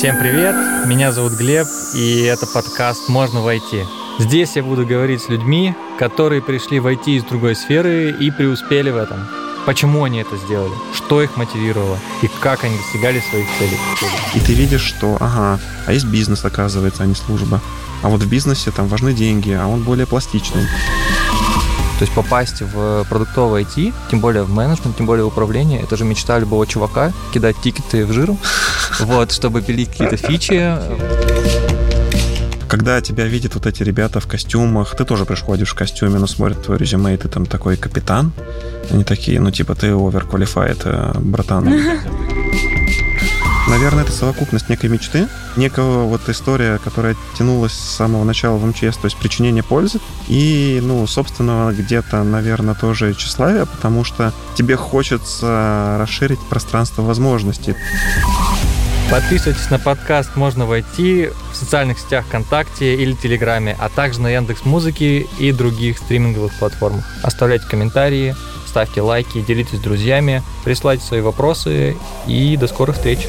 Всем привет, меня зовут Глеб, и это подкаст «Можно войти». Здесь я буду говорить с людьми, которые пришли войти из другой сферы и преуспели в этом. Почему они это сделали, что их мотивировало и как они достигали своих целей. И ты видишь, что, ага, а есть бизнес, оказывается, а не служба. А вот в бизнесе там важны деньги, а он более пластичный. То есть попасть в продуктовое IT, тем более в менеджмент, тем более в управление, это же мечта любого чувака, кидать тикеты в жир, вот, чтобы пилить какие-то фичи. Когда тебя видят вот эти ребята в костюмах, ты тоже приходишь в костюме, но смотрят твой резюме, и ты там такой капитан. Они такие, ну типа ты overqualified, э, братан. Наверное, это совокупность некой мечты, некого вот история, которая тянулась с самого начала в МЧС, то есть причинение пользы, и, ну, собственно, где-то, наверное, тоже тщеславие, потому что тебе хочется расширить пространство возможностей. Подписывайтесь на подкаст «Можно войти» в социальных сетях ВКонтакте или Телеграме, а также на Яндекс Музыке и других стриминговых платформах. Оставляйте комментарии, ставьте лайки, делитесь с друзьями, присылайте свои вопросы и до скорых встреч.